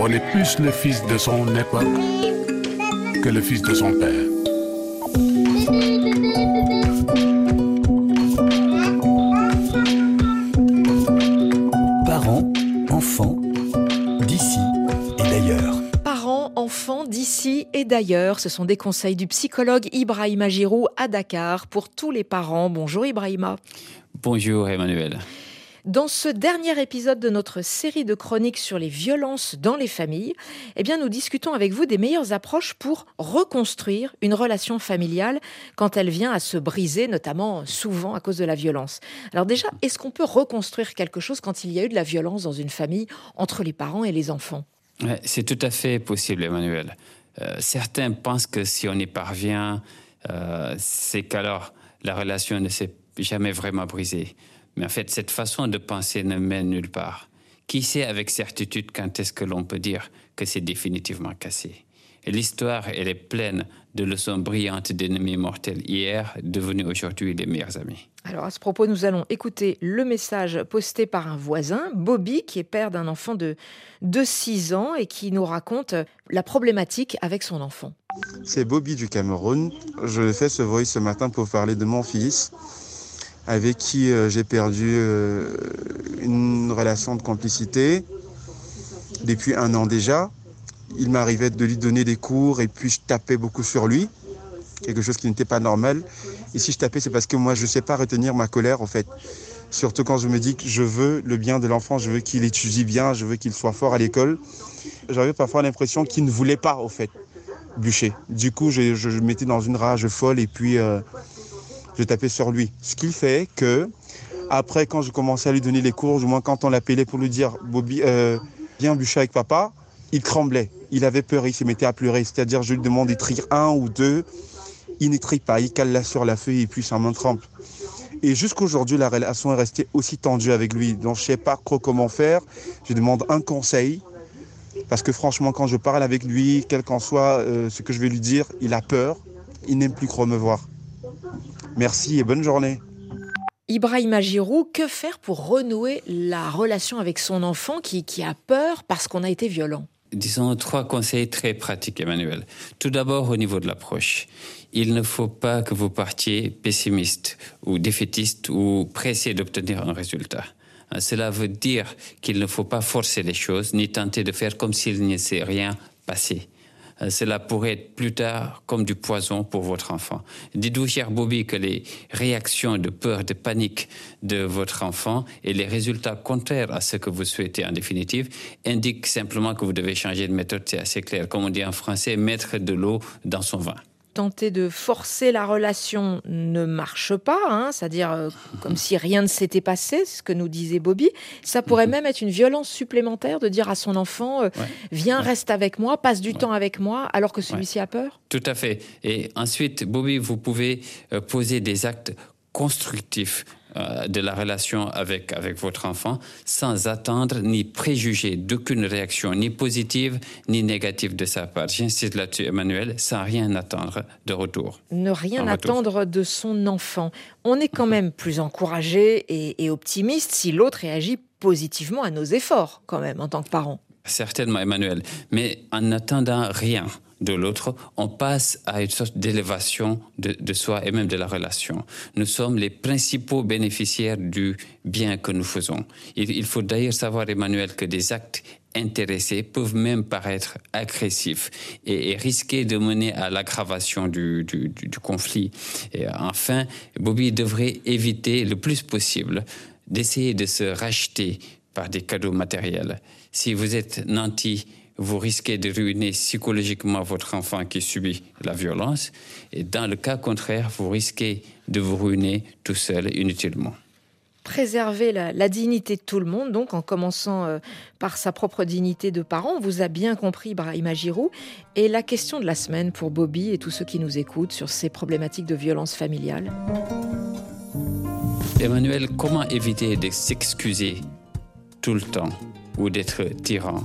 On est plus le fils de son époque que le fils de son père. Parents, enfants, d'ici et d'ailleurs. Parents, enfants d'ici et d'ailleurs, ce sont des conseils du psychologue Ibrahima Giroud à Dakar pour tous les parents. Bonjour Ibrahima. Bonjour Emmanuel. Dans ce dernier épisode de notre série de chroniques sur les violences dans les familles, eh bien, nous discutons avec vous des meilleures approches pour reconstruire une relation familiale quand elle vient à se briser, notamment souvent à cause de la violence. Alors déjà, est-ce qu'on peut reconstruire quelque chose quand il y a eu de la violence dans une famille entre les parents et les enfants? C'est tout à fait possible, Emmanuel. Euh, certains pensent que si on y parvient, euh, c'est qu'alors la relation ne s'est jamais vraiment brisée. Mais en fait, cette façon de penser ne mène nulle part. Qui sait avec certitude quand est-ce que l'on peut dire que c'est définitivement cassé? Et l'histoire, elle est pleine de leçons brillantes d'ennemis mortels hier, devenus aujourd'hui les meilleurs amis. Alors à ce propos, nous allons écouter le message posté par un voisin, Bobby, qui est père d'un enfant de, de 6 ans et qui nous raconte la problématique avec son enfant. C'est Bobby du Cameroun. Je fais ce voice ce matin pour parler de mon fils avec qui euh, j'ai perdu euh, une relation de complicité depuis un an déjà. Il m'arrivait de lui donner des cours et puis je tapais beaucoup sur lui, quelque chose qui n'était pas normal. Et si je tapais, c'est parce que moi, je ne sais pas retenir ma colère, en fait. Surtout quand je me dis que je veux le bien de l'enfant, je veux qu'il étudie bien, je veux qu'il soit fort à l'école. J'avais parfois l'impression qu'il ne voulait pas, au fait, bûcher. Du coup, je, je, mettais dans une rage folle et puis euh, je tapais sur lui. Ce qui fait que, après, quand je commençais à lui donner les cours, du moins quand on l'appelait pour lui dire Bobby, euh, viens bûcher avec papa, il tremblait. Il avait peur, il se mettait à pleurer. C'est-à-dire, je lui demande d'écrire un ou deux. Il n'écrit pas, il cale là sur la feuille et puis sa main tremble. Et jusqu'aujourd'hui, la relation est restée aussi tendue avec lui. Donc, je ne sais pas trop comment faire. Je demande un conseil. Parce que franchement, quand je parle avec lui, quel qu'en soit euh, ce que je vais lui dire, il a peur. Il n'aime plus trop me voir. Merci et bonne journée. Ibrahima Giroud, que faire pour renouer la relation avec son enfant qui, qui a peur parce qu'on a été violent? Disons trois conseils très pratiques, Emmanuel. Tout d'abord, au niveau de l'approche. Il ne faut pas que vous partiez pessimiste ou défaitiste ou pressé d'obtenir un résultat. Cela veut dire qu'il ne faut pas forcer les choses ni tenter de faire comme s'il ne s'est rien passé. Euh, cela pourrait être plus tard comme du poison pour votre enfant. Dites-vous, cher Bobby, que les réactions de peur, de panique de votre enfant et les résultats contraires à ce que vous souhaitez en définitive indiquent simplement que vous devez changer de méthode. C'est assez clair. Comme on dit en français, mettre de l'eau dans son vin tenter de forcer la relation ne marche pas, hein, c'est-à-dire euh, comme si rien ne s'était passé, ce que nous disait Bobby. Ça pourrait même être une violence supplémentaire de dire à son enfant euh, Viens, reste avec moi, passe du temps avec moi, alors que celui-ci a peur. Tout à fait. Et ensuite, Bobby, vous pouvez euh, poser des actes constructifs euh, de la relation avec, avec votre enfant sans attendre ni préjuger d'aucune réaction, ni positive ni négative de sa part. J'insiste là-dessus, Emmanuel, sans rien attendre de retour. Ne rien attendre de son enfant. On est quand même plus encouragé et, et optimiste si l'autre réagit positivement à nos efforts, quand même, en tant que parent. Certainement, Emmanuel. Mais en n'attendant rien, de l'autre, on passe à une sorte d'élévation de, soi et même de la relation. Nous sommes les principaux bénéficiaires du bien que nous faisons. Il, faut d'ailleurs savoir, Emmanuel, que des actes intéressés peuvent même paraître agressifs et, risquer de mener à l'aggravation du, du conflit. Et enfin, Bobby devrait éviter le plus possible d'essayer de se racheter par des cadeaux matériels. Si vous êtes nanti, vous risquez de ruiner psychologiquement votre enfant qui subit la violence. Et dans le cas contraire, vous risquez de vous ruiner tout seul inutilement. Préserver la, dignité de tout le monde, donc en commençant euh, par sa propre dignité de parent. On vous a bien compris, Brahima Giroud. Et la question de la semaine pour Bobby et tous ceux qui nous écoutent sur ces problématiques de violence familiale. Emmanuel, comment éviter de s'excuser tout le temps ou d'être tyran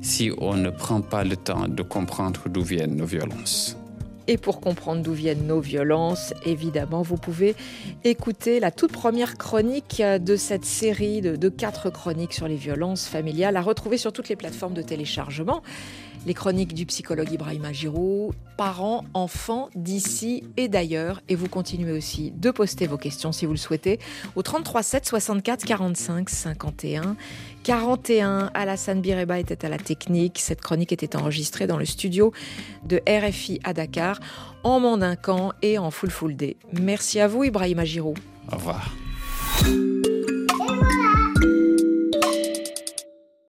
si on ne prend pas le temps de comprendre d'où viennent nos violences. Et pour comprendre d'où viennent nos violences, évidemment, vous pouvez écouter la toute première chronique de cette série de, quatre chroniques sur les violences familiales à retrouver sur toutes les plateformes de téléchargement les chroniques du psychologue Ibrahima Giroud, parents, enfants d'ici et d'ailleurs. Et vous continuez aussi de poster vos questions si vous le souhaitez au 33 7 64 45 51. 41, Alassane Bireba était à la technique. Cette chronique était enregistrée dans le studio de RFI à Dakar en mandinquant et en full full day. Merci à vous Ibrahima Giroud. Au revoir.